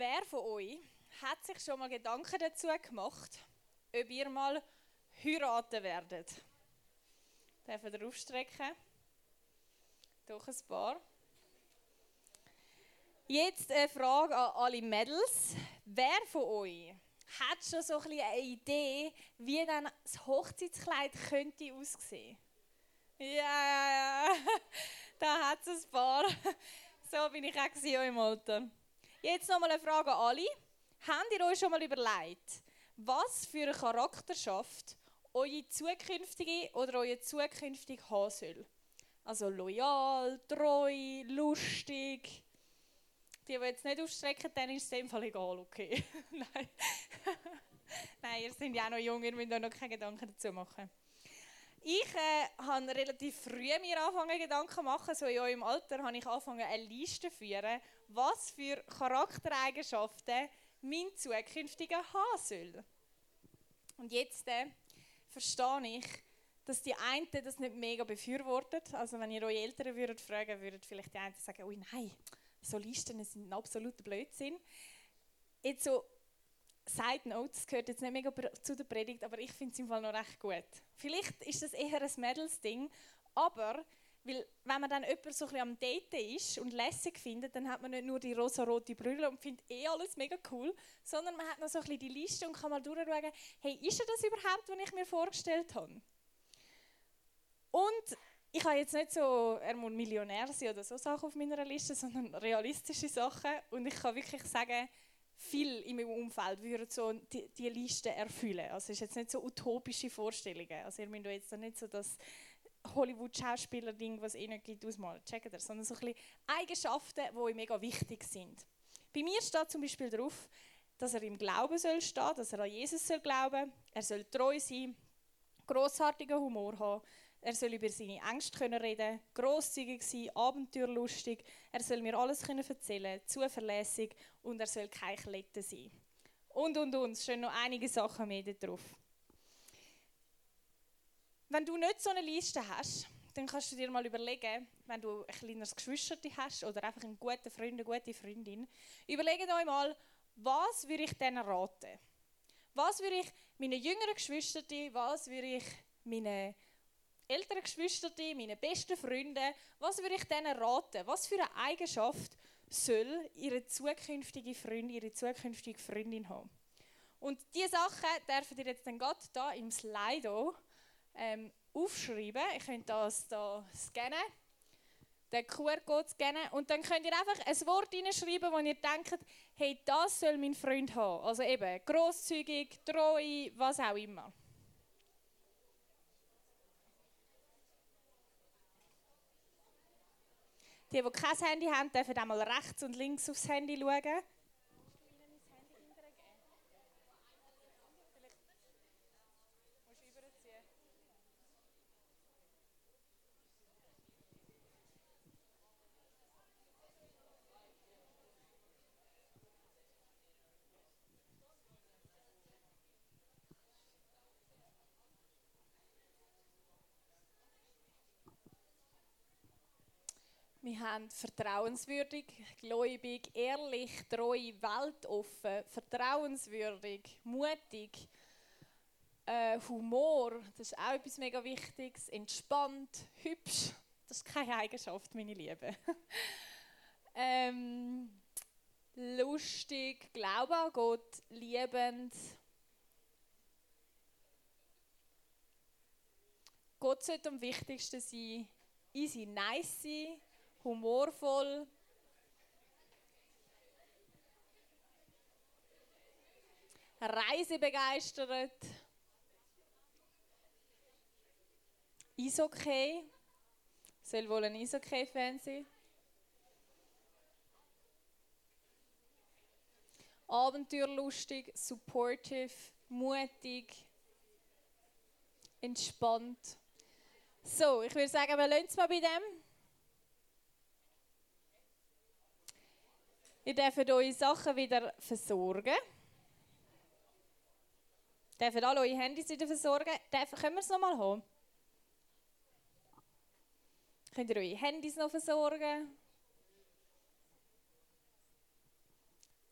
Wer von euch hat sich schon mal Gedanken dazu gemacht, ob ihr mal heiraten werdet? Darf ihr aufstrecken? Doch ein paar. Jetzt eine Frage an alle Mädels. Wer von euch hat schon so ein eine Idee, wie dann das Hochzeitskleid könnte aussehen? Ja, ja, ja. Da hat es ein paar. So bin ich auch im Alter. Jetzt noch mal eine Frage an alle. Habt ihr euch schon mal überlegt, was für eine Charakterschaft eure zukünftige oder euer zukünftig haben soll? Also loyal, treu, lustig. Die, die jetzt nicht ausstrecken, dann ist es in dem Fall egal, okay? Nein. Nein, ihr seid ja auch noch jung, ihr müsst euch noch keine Gedanken dazu machen. Ich äh, habe relativ früh mir angefangen Gedanken machen, so in eurem Alter habe ich angefangen eine Liste zu führen, was für Charaktereigenschaften mein zukünftiger haben soll. Und jetzt äh, verstehe ich, dass die einen das nicht mega befürwortet. Also wenn ihr eure Eltern würdet fragen, würden vielleicht die einen sagen, oh nein, so Listen sind ein absoluter Blödsinn. Jetzt so Side Note, das gehört jetzt nicht mega zu der Predigt, aber ich finde es im Fall noch recht gut. Vielleicht ist das eher ein Mädels-Ding, aber weil, wenn man dann jemand so ein am Daten ist und lässig findet, dann hat man nicht nur die rosa-rote Brille und findet eh alles mega cool, sondern man hat noch so ein die Liste und kann mal durchschauen, hey, ist er das überhaupt, was ich mir vorgestellt habe? Und ich habe jetzt nicht so, er muss Millionär sein oder so Sachen auf meiner Liste, sondern realistische Sachen. Und ich kann wirklich sagen, viel in meinem Umfeld würden so die, die Liste erfüllen. Also es ist jetzt nicht so utopische Vorstellungen. Also ihr müsst jetzt nicht so das Hollywood-Schauspieler-Ding, was es eh nicht gibt, ausmalen. Checkt ihr? Sondern so ein bisschen Eigenschaften, die euch mega wichtig sind. Bei mir steht zum Beispiel darauf, dass er im Glauben soll stehen, dass er an Jesus soll glauben, er soll treu sein, großartigen Humor haben, er soll über seine Ängste können reden, großzügig sein, abenteuerlustig. Er soll mir alles können erzählen, zuverlässig und er soll kein Klette sein. Und und und, es noch einige Sachen mehr drauf. Wenn du nicht so eine Liste hast, dann kannst du dir mal überlegen, wenn du ein kleines Geschwister hast oder einfach einen guten Freund, eine gute Freundin, überlege euch mal, was würde ich denen raten? Was würde ich meinen jüngeren Geschwistern, was würde ich meinen älteren Geschwister, meine besten Freunde, was würde ich denen raten? Was für eine Eigenschaft soll ihre zukünftige Freundin, ihre zukünftige Freundin haben? Und diese Sachen dürfen ihr jetzt dann gerade da im Slido ähm, aufschreiben. Ich könnt das da scannen, den QR-Code scannen und dann könnt ihr einfach ein Wort hineinschreiben, wo ihr denkt, hey, das soll mein Freund haben. Also eben großzügig, treu, was auch immer. Die, die kein Handy haben, dürfen einmal rechts und links aufs Handy schauen. Wir haben vertrauenswürdig, gläubig, ehrlich, treu, weltoffen, vertrauenswürdig, mutig, äh, Humor, das ist auch etwas mega Wichtiges, entspannt, hübsch, das ist keine Eigenschaft, meine Liebe. ähm, lustig, Glaube an Gott, liebend. Gott sollte am wichtigsten sein, easy nice sein, humorvoll. Reisebegeistert. Eishockey. Soll wohl ein Eishockey-Fan sein. Abenteuerlustig, supportive, mutig, entspannt. So, ich würde sagen, wir lassen es mal bei dem. Ihr dürft eure Sachen wieder versorgen. Ihr dürft alle eure Handys wieder versorgen. Dürfen, können wir es nochmal haben? Könnt ihr eure Handys noch versorgen?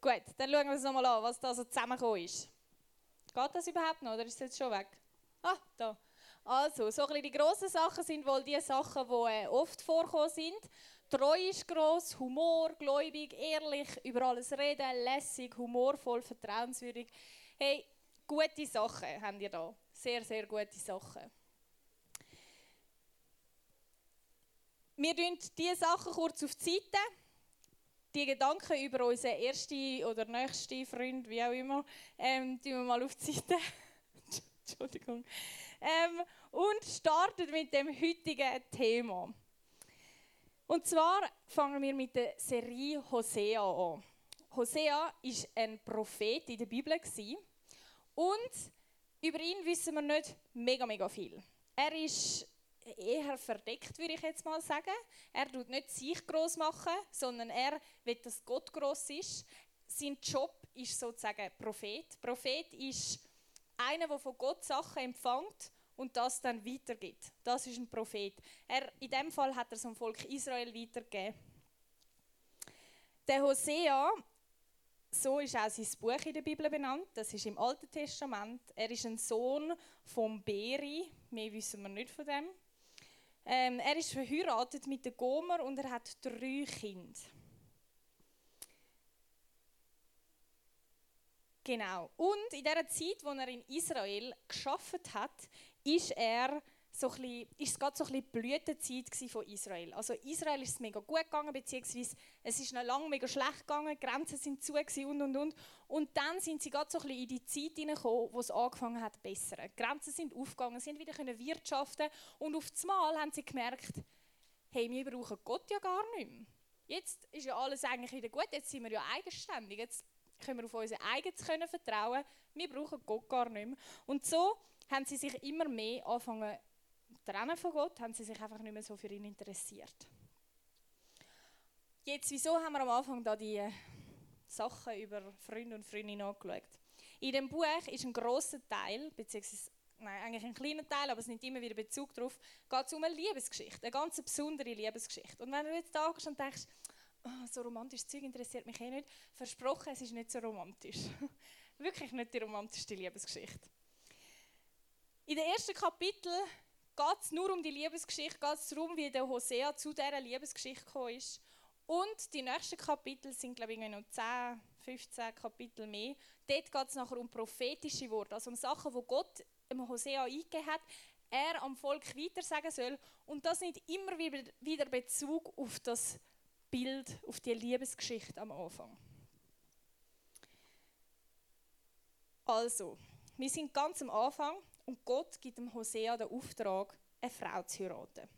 Gut, dann schauen wir uns nochmal an, was da so zusammengekommen ist. Geht das überhaupt noch oder ist es jetzt schon weg? Ah, da. Also, so ein die grossen Sachen sind wohl die Sachen, die äh, oft vorkommen sind. Treu ist gross, Humor, gläubig, ehrlich, über alles reden, lässig, humorvoll, vertrauenswürdig. Hey, gute Sachen haben ihr da. Sehr, sehr gute Sachen. Wir tun diese Sachen kurz auf die Seite. Die Gedanken über unseren ersten oder nächsten Freund, wie auch immer, ähm, tun wir mal auf die Seite. Entschuldigung. Ähm, und starten mit dem heutigen Thema. Und zwar fangen wir mit der Serie Hosea an. Hosea war ein Prophet in der Bibel und über ihn wissen wir nicht mega, mega viel. Er ist eher verdeckt, würde ich jetzt mal sagen. Er tut nicht sich groß machen, sondern er will, dass Gott groß ist. Sein Job ist sozusagen Prophet. Prophet ist einer, der von Gott Sachen empfängt und das dann weitergibt. Das ist ein Prophet. Er, in dem Fall hat er es dem Volk Israel weitergegeben. Der Hosea, so ist auch sein Buch in der Bibel benannt. Das ist im Alten Testament. Er ist ein Sohn von Beri. Mehr wissen wir nicht von dem. Ähm, er ist verheiratet mit der Gomer und er hat drei Kinder. Genau. Und in der Zeit, wo er in Israel geschafft hat, ist er so es gerade so ein bisschen die Blütezeit von Israel. Also Israel ist es mega gut gegangen, beziehungsweise es ist noch lange mega schlecht gegangen, die Grenzen sind zu und und und. Und dann sind sie gerade so ein bisschen in die Zeit hineingekommen, wo es angefangen hat besser. Die Grenzen sind aufgegangen, sie haben wieder können wirtschaften und auf einmal haben sie gemerkt, hey, wir brauchen Gott ja gar nicht mehr. Jetzt ist ja alles eigentlich wieder gut, jetzt sind wir ja eigenständig, jetzt können wir auf unser eigenes können vertrauen, wir brauchen Gott gar nicht mehr. Und so haben sie sich immer mehr angefangen trennen von Gott, haben sie sich einfach nicht mehr so für ihn interessiert. Jetzt, wieso haben wir am Anfang da die äh, Sachen über Freunde und Freundinnen angeschaut? In dem Buch ist ein großer Teil, beziehungsweise nein, eigentlich ein kleiner Teil, aber es nimmt immer wieder Bezug darauf, geht es um eine Liebesgeschichte, eine ganz besondere Liebesgeschichte. Und wenn du jetzt da und denkst, oh, so romantisches Zeug interessiert mich eh nicht, versprochen, es ist nicht so romantisch. Wirklich nicht die romantischste Liebesgeschichte. In den ersten Kapitel geht es nur um die Liebesgeschichte, geht es darum, wie der Hosea zu dieser Liebesgeschichte gekommen ist. Und die nächsten Kapitel sind, glaube ich, noch 10, 15 Kapitel mehr. Dort geht es nachher um prophetische Worte, also um Sachen, die Gott dem Hosea eingegeben hat, er am Volk weiter sagen soll. Und das nimmt immer wieder Bezug auf das Bild, auf die Liebesgeschichte am Anfang. Also, wir sind ganz am Anfang und Gott gibt dem Hosea den Auftrag, eine Frau zu heiraten.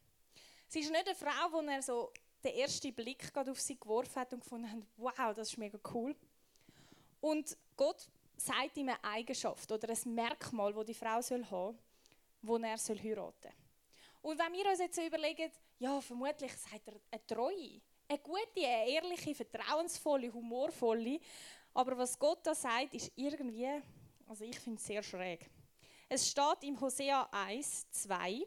Sie ist nicht eine Frau, wo er so den ersten Blick auf sie geworfen hat und gefunden hat, wow, das ist mega cool. Und Gott sagt ihm eine Eigenschaft oder ein Merkmal, das die Frau soll haben das er soll heiraten. Und wenn wir uns jetzt überlegen, ja, vermutlich sagt er eine treue, eine gute, eine ehrliche, vertrauensvolle, humorvolle, aber was Gott da sagt, ist irgendwie, also ich finde es sehr schräg. Es steht im Hosea 1, 2,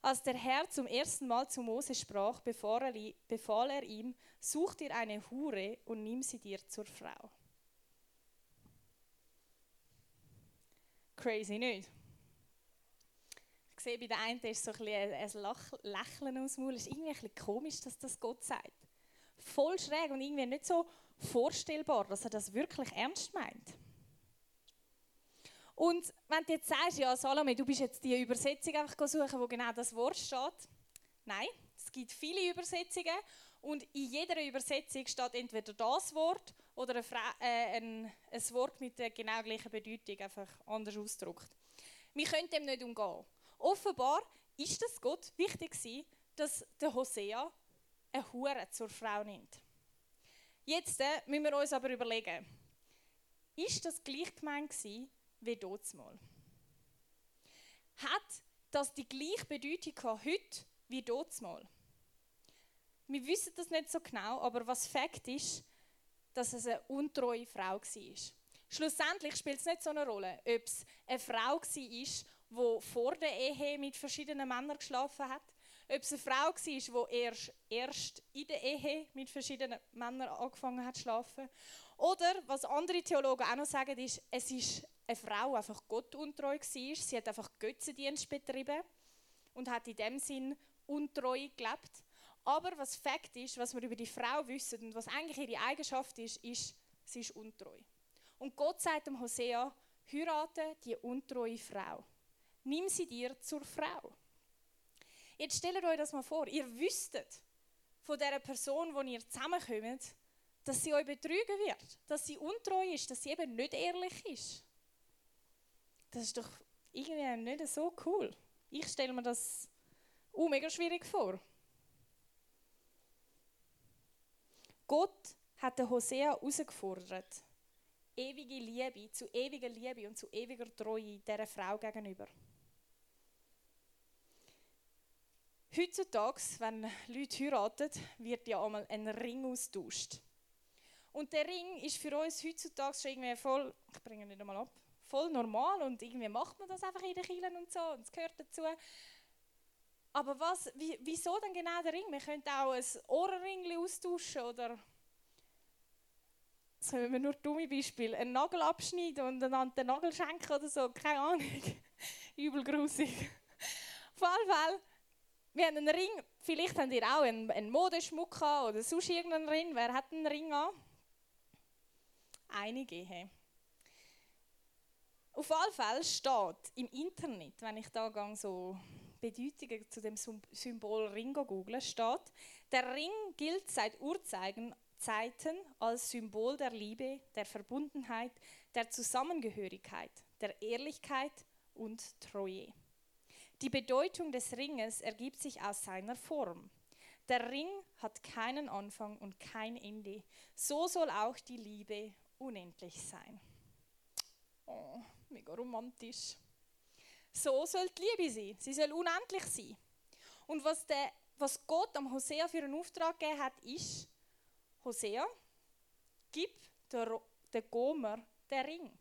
als der Herr zum ersten Mal zu Mose sprach, befahl er, befahl er ihm, such dir eine Hure und nimm sie dir zur Frau. Crazy, nicht? Ich sehe, bei der einen ist so ein, ein Lächeln aus dem Maul. Es ist irgendwie ein bisschen komisch, dass das Gott sagt. Voll schräg und irgendwie nicht so vorstellbar, dass er das wirklich ernst meint. Und wenn du jetzt sagst, ja Salome, du bist jetzt die Übersetzung einfach suchen, wo genau das Wort steht. Nein, es gibt viele Übersetzungen und in jeder Übersetzung steht entweder das Wort oder ein, äh, ein, ein Wort mit der genau gleichen Bedeutung, einfach anders ausgedrückt. Wir können dem nicht umgehen. Offenbar ist es Gott wichtig gewesen, dass der Hosea eine Hure zur Frau nimmt. Jetzt äh, müssen wir uns aber überlegen, ist das gleich gemeint gewesen, wie mal. Hat das die gleiche Bedeutung heute wie mal? Wir wissen das nicht so genau, aber was Fakt ist, dass es eine untreue Frau war. Schlussendlich spielt es nicht so eine Rolle, ob es eine Frau war, die vor der Ehe mit verschiedenen Männern geschlafen hat, ob es eine Frau war, die erst, erst in der Ehe mit verschiedenen Männern angefangen hat zu schlafen. Oder, was andere Theologen auch noch sagen, ist, es ist eine Frau einfach Gott untreu war. Sie hat einfach Götzendienst betrieben und hat in dem Sinn untreu gelebt. Aber was Fakt ist, was wir über die Frau wissen und was eigentlich ihre Eigenschaft ist, ist, sie ist untreu. Und Gott sagt dem Hosea, heirate die untreue Frau. Nimm sie dir zur Frau. Jetzt stellt euch das mal vor, ihr wüsstet von der Person, wo ihr zusammenkommt, dass sie euch betrügen wird, dass sie untreu ist, dass sie eben nicht ehrlich ist. Das ist doch irgendwie nicht so cool. Ich stelle mir das uh, mega schwierig vor. Gott hat den Hosea herausgefordert, ewige Liebe, zu ewiger Liebe und zu ewiger Treue dieser Frau gegenüber. Heutzutage, wenn Leute heiraten, wird ja einmal ein Ring austauscht. Und der Ring ist für uns heutzutage schon irgendwie voll, ich bringe ihn nicht einmal ab, voll normal und irgendwie macht man das einfach in den Kielen und so und es gehört dazu. Aber was, wie, wieso denn genau der Ring? Wir könnten auch ein Ohrring austauschen oder sagen wir nur dumme Beispiele, einen Nagel abschneiden und einander den Nagel schenken oder so, keine Ahnung. Übel grusig. Auf jeden Fall, wir haben einen Ring, vielleicht habt ihr auch einen, einen Modeschmuck an oder sonst irgendeinen Ring. Wer hat einen Ring an? Einige. Hey. Auf jeden Fall steht im Internet, wenn ich da gang so Bedeutungen zu dem Symbol Ring google, steht, der Ring gilt seit Urzeiten als Symbol der Liebe, der Verbundenheit, der Zusammengehörigkeit, der Ehrlichkeit und Treue. Die Bedeutung des Ringes ergibt sich aus seiner Form. Der Ring hat keinen Anfang und kein Ende. So soll auch die Liebe unendlich sein. Oh, mega romantisch. So soll die Liebe sein. Sie soll unendlich sein. Und was, der, was Gott am Hosea für einen Auftrag gegeben hat, ist, Hosea, gib der, der Gomer den Ring.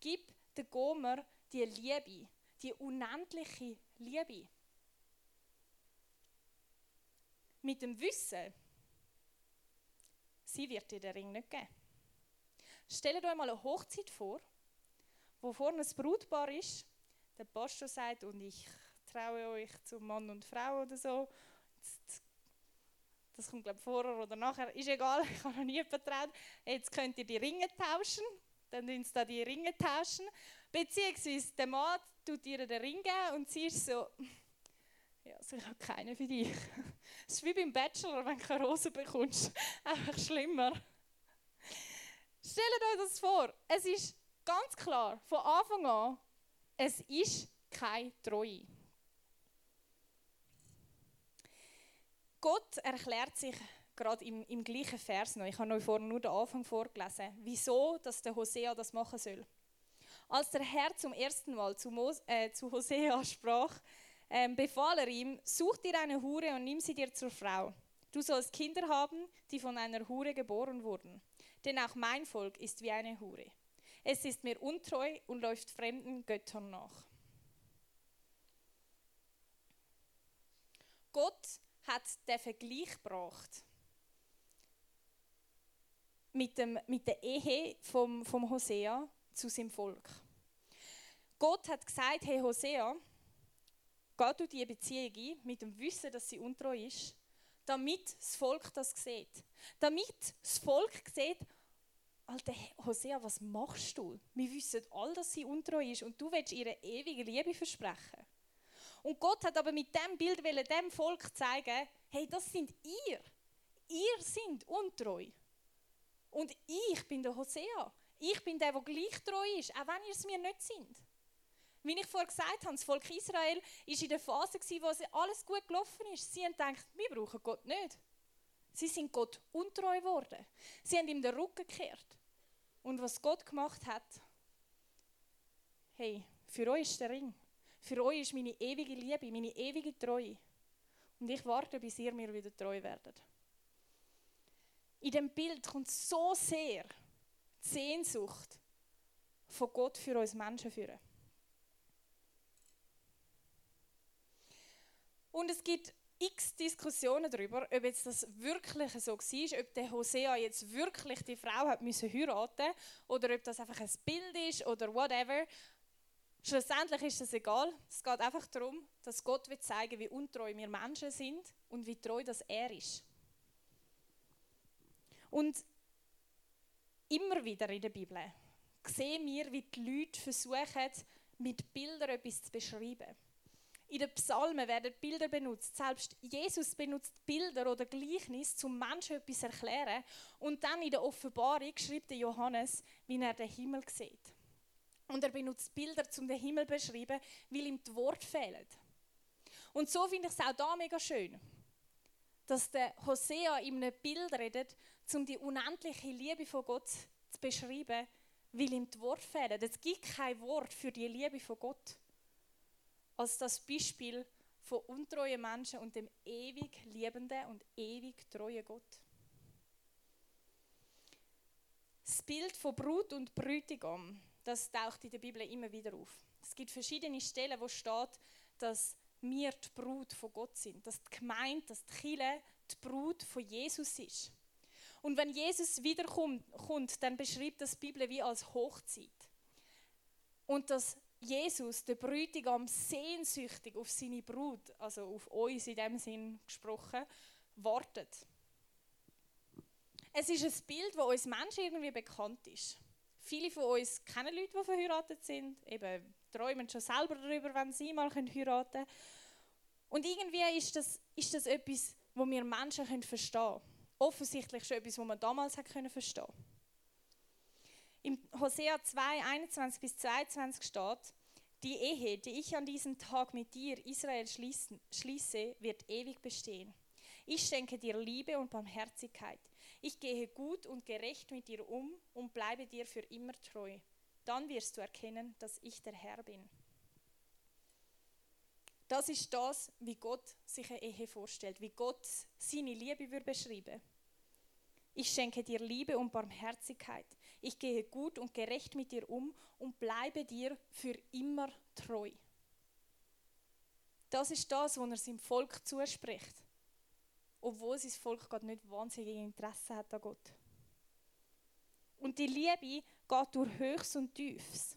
Gib der Gomer die Liebe, die unendliche Liebe. Mit dem Wissen, sie wird dir den Ring nicht geben. Stellt euch mal eine Hochzeit vor, wo vorne ein Brutpaar ist, der Pastor sagt, und ich traue euch zum Mann und Frau oder so. Das kommt, glaube ich, vorher oder nachher. Ist egal, ich habe noch nie vertraut. Jetzt könnt ihr die Ringe tauschen. Dann tun sie da die Ringe tauschen. Beziehungsweise der Mann tut ihr den Ring geben und sie ist so, ja, also ich habe keinen für dich. Es ist wie beim Bachelor, wenn du keine Rose bekommst. Einfach schlimmer. Stellt euch das vor. Es ist ganz klar, von Anfang an, es ist keine Treue. Gott erklärt sich gerade im, im gleichen Vers noch. Ich habe euch vorhin nur den Anfang vorgelesen, wieso dass der Hosea das machen soll. Als der Herr zum ersten Mal zu, Mos äh, zu Hosea sprach, ähm, befahl er ihm, such dir eine Hure und nimm sie dir zur Frau. Du sollst Kinder haben, die von einer Hure geboren wurden. Denn auch mein Volk ist wie eine Hure. Es ist mir untreu und läuft fremden Göttern nach. Gott hat den Vergleich gebracht mit, dem, mit der Ehe vom, vom Hosea zu seinem Volk. Gott hat gesagt, hey Hosea, geh du diese Beziehung ein, mit dem Wissen, dass sie untreu ist, damit das Volk das sieht. Damit das Volk sieht, Alter Hosea, was machst du? Wir wissen all, dass sie untreu ist und du willst ihre ewige Liebe versprechen. Und Gott hat aber mit dem Bild dem Volk zeigen, hey, das sind ihr. Ihr sind untreu. Und ich bin der Hosea. Ich bin der, der gleich treu ist, auch wenn ihr es mir nicht sind. Wie ich vorher gesagt habe, das Volk Israel war in der Phase, wo alles gut gelaufen ist. Sie haben gedacht, wir brauchen Gott nicht. Sie sind Gott untreu geworden. Sie haben ihm den Rücken gekehrt. Und was Gott gemacht hat, hey, für euch ist der Ring. Für euch ist meine ewige Liebe, meine ewige Treue. Und ich warte, bis ihr mir wieder treu werdet. In dem Bild kommt so sehr die Sehnsucht von Gott für uns Menschen führen. Und es gibt x Diskussionen darüber, ob jetzt das wirklich so war, ob der Hosea jetzt wirklich die Frau hat müssen heiraten oder ob das einfach ein Bild ist oder whatever. Schlussendlich ist das egal. Es geht einfach darum, dass Gott will zeigen, wie untreu wir Menschen sind und wie treu das er ist. Und immer wieder in der Bibel sehen wir, wie die Leute versuchen, mit Bildern etwas zu beschreiben. In den Psalmen werden Bilder benutzt. Selbst Jesus benutzt Bilder oder Gleichnis, zum Menschen etwas zu erklären. Und dann in der Offenbarung schreibt Johannes, wie er den Himmel sieht. Und er benutzt Bilder, um den Himmel zu beschreiben, weil ihm die Worte fehlen. Und so finde ich es auch da mega schön, dass der Hosea in einem Bild redet, um die unendliche Liebe von Gott zu beschreiben, weil ihm die Worte fehlen. Es gibt kein Wort für die Liebe von Gott als das Beispiel von untreuen Menschen und dem ewig liebenden und ewig treuen Gott. Das Bild von Brut und Brütigam, das taucht in der Bibel immer wieder auf. Es gibt verschiedene Stellen, wo steht, dass wir die Brut von Gott sind, dass die Gemeinde, dass die Kirche die Brut von Jesus ist. Und wenn Jesus wiederkommt, dann beschreibt das die Bibel wie als Hochzeit. Und dass Jesus, der Bräutigam, sehnsüchtig auf seine Brut, also auf uns in dem Sinn gesprochen, wartet. Es ist ein Bild, das uns Menschen irgendwie bekannt ist. Viele von uns kennen Leute, die verheiratet sind, eben träumen schon selber darüber, wenn sie mal heiraten können. Und irgendwie ist das, ist das etwas, wo wir Menschen verstehen können. Offensichtlich schon etwas, was man damals verstehen konnte. Im Hosea 2, 21 bis 22 steht, die Ehe, die ich an diesem Tag mit dir, Israel, schließe, wird ewig bestehen. Ich schenke dir Liebe und Barmherzigkeit. Ich gehe gut und gerecht mit dir um und bleibe dir für immer treu. Dann wirst du erkennen, dass ich der Herr bin. Das ist das, wie Gott sich eine Ehe vorstellt, wie Gott seine Liebe würde beschreiben. Ich schenke dir Liebe und Barmherzigkeit ich gehe gut und gerecht mit dir um und bleibe dir für immer treu. Das ist das, was er seinem Volk zuspricht. Obwohl sein Volk gerade nicht wahnsinnig Interesse hat an Gott. Und die Liebe geht durch Höchst und Tiefs.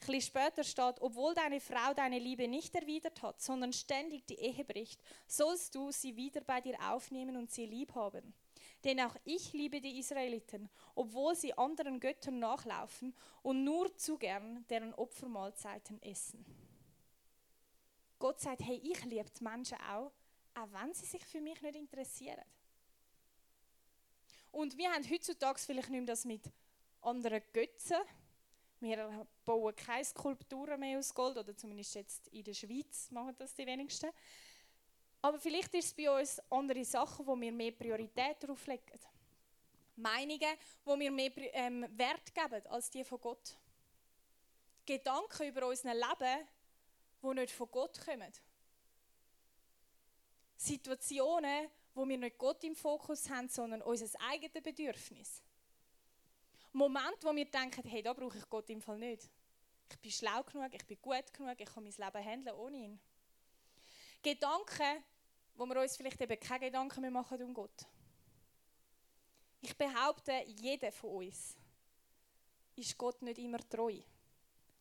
Ein bisschen später steht, obwohl deine Frau deine Liebe nicht erwidert hat, sondern ständig die Ehe bricht, sollst du sie wieder bei dir aufnehmen und sie lieb haben. Denn auch ich liebe die Israeliten, obwohl sie anderen Göttern nachlaufen und nur zu gern deren Opfermahlzeiten essen. Gott sagt, hey, ich liebe die Menschen auch, auch wenn sie sich für mich nicht interessieren. Und wir haben heutzutage vielleicht nicht mehr das mit anderen Götzen. Wir bauen keine Skulpturen mehr aus Gold, oder zumindest jetzt in der Schweiz machen das die wenigsten. Aber vielleicht ist es bei uns andere Sachen, wo wir mehr Priorität darauf legen. Meinungen, wo wir mehr ähm, Wert geben als die von Gott. Gedanken über unser Leben, die nicht von Gott kommen. Situationen, wo wir nicht Gott im Fokus haben, sondern unser eigenes Bedürfnis. Moment, wo wir denken, hey, da brauche ich Gott im Fall nicht. Ich bin schlau genug, ich bin gut genug, ich kann mein Leben handeln ohne ihn. Gedanken, wo wir uns vielleicht eben keine Gedanken mehr machen um Gott. Ich behaupte, jeder von uns ist Gott nicht immer treu.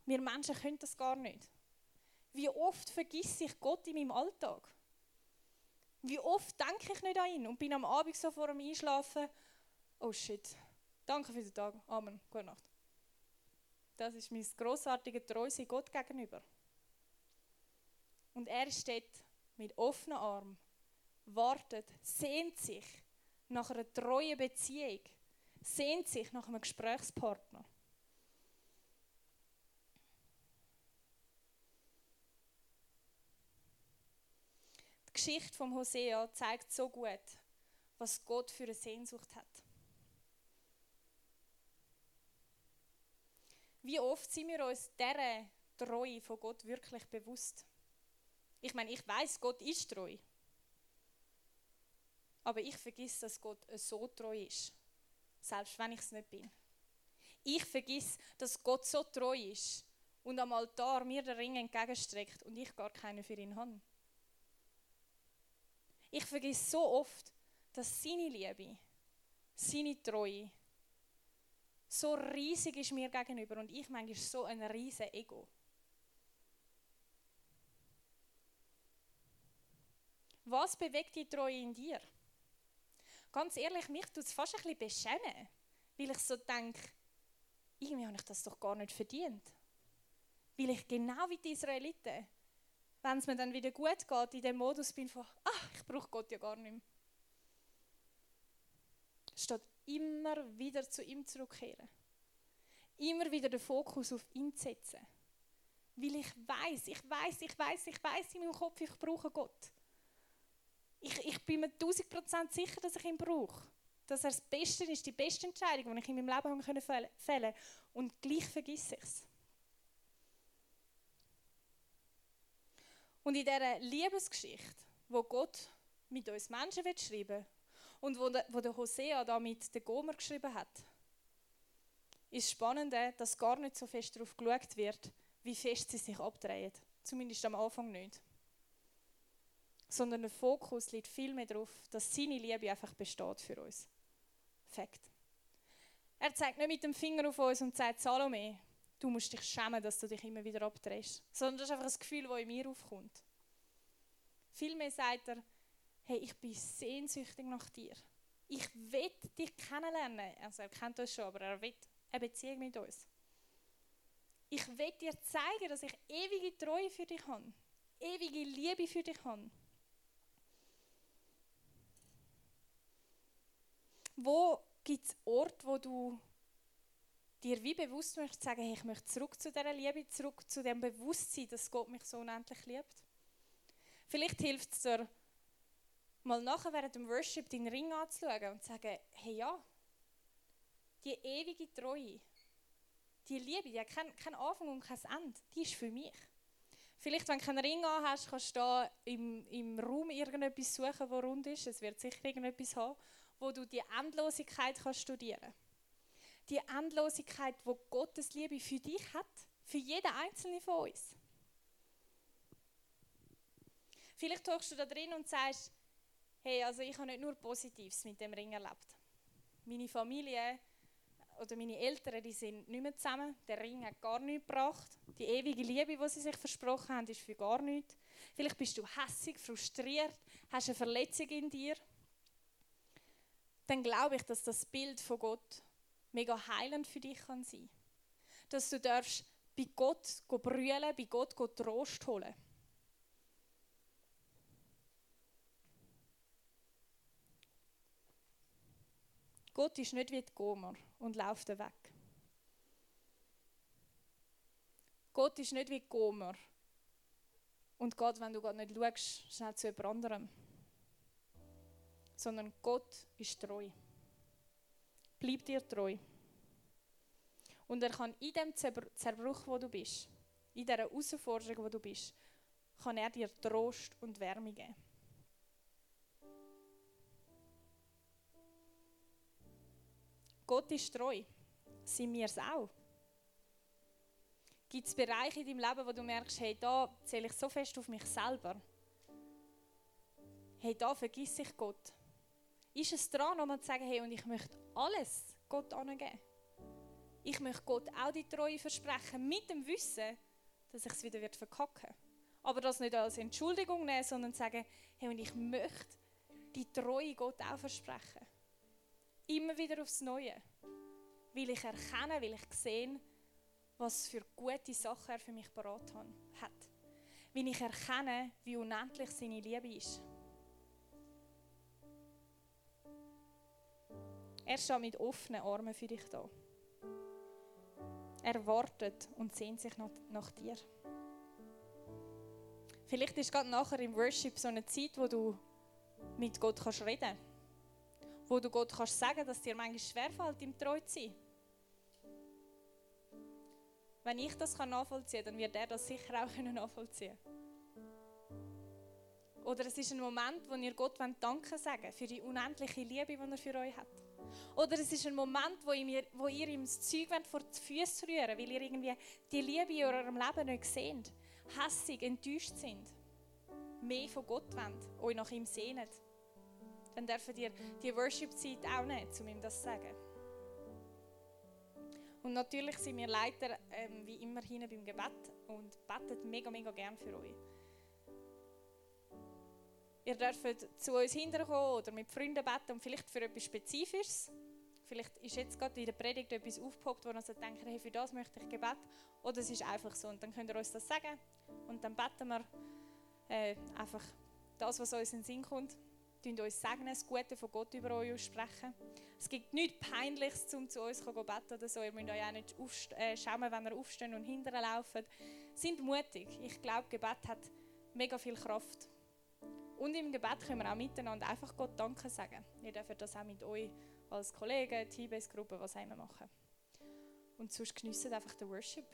Wir Menschen können das gar nicht. Wie oft vergesse ich Gott in meinem Alltag? Wie oft denke ich nicht an ihn und bin am Abend so vor dem Einschlafen, oh shit, danke für den Tag, Amen, gute Nacht. Das ist mein grossartiger Treusein Gott gegenüber. Und er steht mit offenen Armen, wartet, sehnt sich nach einer treuen Beziehung, sehnt sich nach einem Gesprächspartner. Die Geschichte von Hosea zeigt so gut, was Gott für eine Sehnsucht hat. Wie oft sind wir uns dieser Treue von Gott wirklich bewusst? Ich meine, ich weiß, Gott ist treu. Aber ich vergiss, dass Gott so treu ist. Selbst wenn ich es nicht bin. Ich vergiss, dass Gott so treu ist und am Altar mir den Ring entgegenstreckt und ich gar keinen für ihn habe. Ich vergesse so oft, dass seine Liebe, seine Treue so riesig ist mir gegenüber und ich manchmal so ein riesen Ego. Was bewegt die Treue in dir? Ganz ehrlich, mich tut es fast ein bisschen beschämen, weil ich so denke, irgendwie habe ich das doch gar nicht verdient. Weil ich genau wie die Israeliten, wenn es mir dann wieder gut geht, in dem Modus bin von, ach, ich brauche Gott ja gar nicht mehr. Statt immer wieder zu ihm zurückkehren. Immer wieder den Fokus auf ihn zu setzen. Weil ich weiß, ich weiß, ich weiß, ich weiß in meinem Kopf, ich brauche Gott. Ich, ich bin mir tausend Prozent sicher, dass ich ihn brauche. Dass er das Beste ist, die beste Entscheidung, die ich in meinem Leben fällen konnte. Und gleich vergesse ich es. Und in dieser Liebesgeschichte, wo Gott mit uns Menschen schreiben will und wo der, wo der Hosea da mit der Gomer geschrieben hat, ist spannend, dass gar nicht so fest darauf geschaut wird, wie fest sie sich abdrehen. Zumindest am Anfang nicht sondern der Fokus liegt viel mehr darauf, dass seine Liebe einfach besteht für uns. Fakt. Er zeigt nicht mit dem Finger auf uns und sagt, Salome, du musst dich schämen, dass du dich immer wieder abdrehst. Sondern das ist einfach ein Gefühl, das in mir aufkommt. Vielmehr sagt er, hey, ich bin sehnsüchtig nach dir. Ich will dich kennenlernen. Also er kennt uns schon, aber er will eine Beziehung mit uns. Ich will dir zeigen, dass ich ewige Treue für dich habe. Ewige Liebe für dich habe. Wo gibt es Orte, wo du dir wie bewusst möchtest sagen, hey, ich möchte zurück zu dieser Liebe, zurück zu dem Bewusstsein, dass Gott mich so unendlich liebt? Vielleicht hilft es dir, mal nachher während dem Worship deinen Ring anzuschauen und zu sagen, hey ja, die ewige Treue, die Liebe, die hat keinen kein Anfang und kein Ende, die ist für mich. Vielleicht, wenn du keinen Ring an hast, kannst du da im, im Raum irgendetwas suchen, das rund ist. Es wird sicher irgendetwas haben wo du die Endlosigkeit kannst studieren Die Endlosigkeit, wo Gottes Liebe für dich hat, für jeden einzelnen von uns. Vielleicht tauchst du da drin und sagst, hey, also ich habe nicht nur Positives mit dem Ring erlebt. Meine Familie oder meine Eltern, die sind nicht mehr zusammen. Der Ring hat gar nichts gebracht. Die ewige Liebe, die sie sich versprochen haben, ist für gar nichts. Vielleicht bist du hässig, frustriert, hast eine Verletzung in dir dann glaube ich, dass das Bild von Gott mega heilend für dich kann sein. Dass du darfst bei Gott brüllen, bei Gott Trost holen. Gott ist nicht wie die Gomer und läuft weg. Gott ist nicht wie die Gomer und geht, wenn du Gott nicht schaust, schnell zu jemand anderem sondern Gott ist treu. Bleib dir treu. Und er kann in dem Zerbruch, wo du bist, in dieser Herausforderung, wo du bist, kann er dir Trost und Wärme geben. Gott ist treu. Sind wir es auch? Gibt es Bereiche in deinem Leben, wo du merkst, hey, da zähle ich so fest auf mich selber? Hey, da vergiss ich Gott ist es dran, nochmal zu sagen, hey, und ich möchte alles Gott angeben. Ich möchte Gott auch die Treue versprechen, mit dem Wissen, dass ich es wieder verkacken Aber das nicht als Entschuldigung nehmen, sondern sagen, hey, und ich möchte die Treue Gott auch versprechen. Immer wieder aufs Neue. Weil ich erkenne, weil ich sehe, was für gute Sachen er für mich parat hat. Weil ich erkenne, wie unendlich seine Liebe ist. Er steht mit offenen Armen für dich da. Er wartet und sehnt sich nach, nach dir. Vielleicht ist gerade nachher im Worship so eine Zeit, wo du mit Gott kannst reden Wo du Gott kannst sagen, dass dir manchmal schwerfällt, ihm treu zu sein. Wenn ich das nachvollziehen kann, dann wird er das sicher auch nachvollziehen Oder es ist ein Moment, wo ihr Gott Danke sagen für die unendliche Liebe, die er für euch hat. Oder es ist ein Moment, wo ihr, wo ihr ihm das Zeug vor die Füße rühren weil ihr irgendwie die Liebe in eurem Leben nicht seht. Hässig, enttäuscht sind. mehr von Gott wollt, euch nach ihm sehnet, dann dürft ihr die Worship-Zeit auch nehmen, um ihm das zu sagen. Und natürlich sind wir Leiter ähm, wie immer hinten beim Gebet und beten mega, mega gern für euch. Ihr dürft zu uns hinterkommen oder mit Freunden beten und vielleicht für etwas Spezifisches. Vielleicht ist jetzt gerade in der Predigt etwas aufgepoppt, wo ihr so denkt, hey, für das möchte ich Gebet. Oder es ist einfach so. Und dann könnt ihr uns das sagen. Und dann beten wir äh, einfach das, was uns in den Sinn kommt. Tun uns segnen, das Gute von Gott über euch aussprechen. Es gibt nichts Peinliches, um zu uns zu beten oder so. Ihr müsst euch auch nicht äh, schauen, wenn ihr aufsteht und hinterher lauft. Sind mutig. Ich glaube, Gebet hat mega viel Kraft. Und im Gebet können wir auch miteinander einfach Gott Danke sagen. Ihr dürft das auch mit euch als Kollegen, Teambase-Gruppe, was immer machen. Und sonst geniessen einfach den Worship.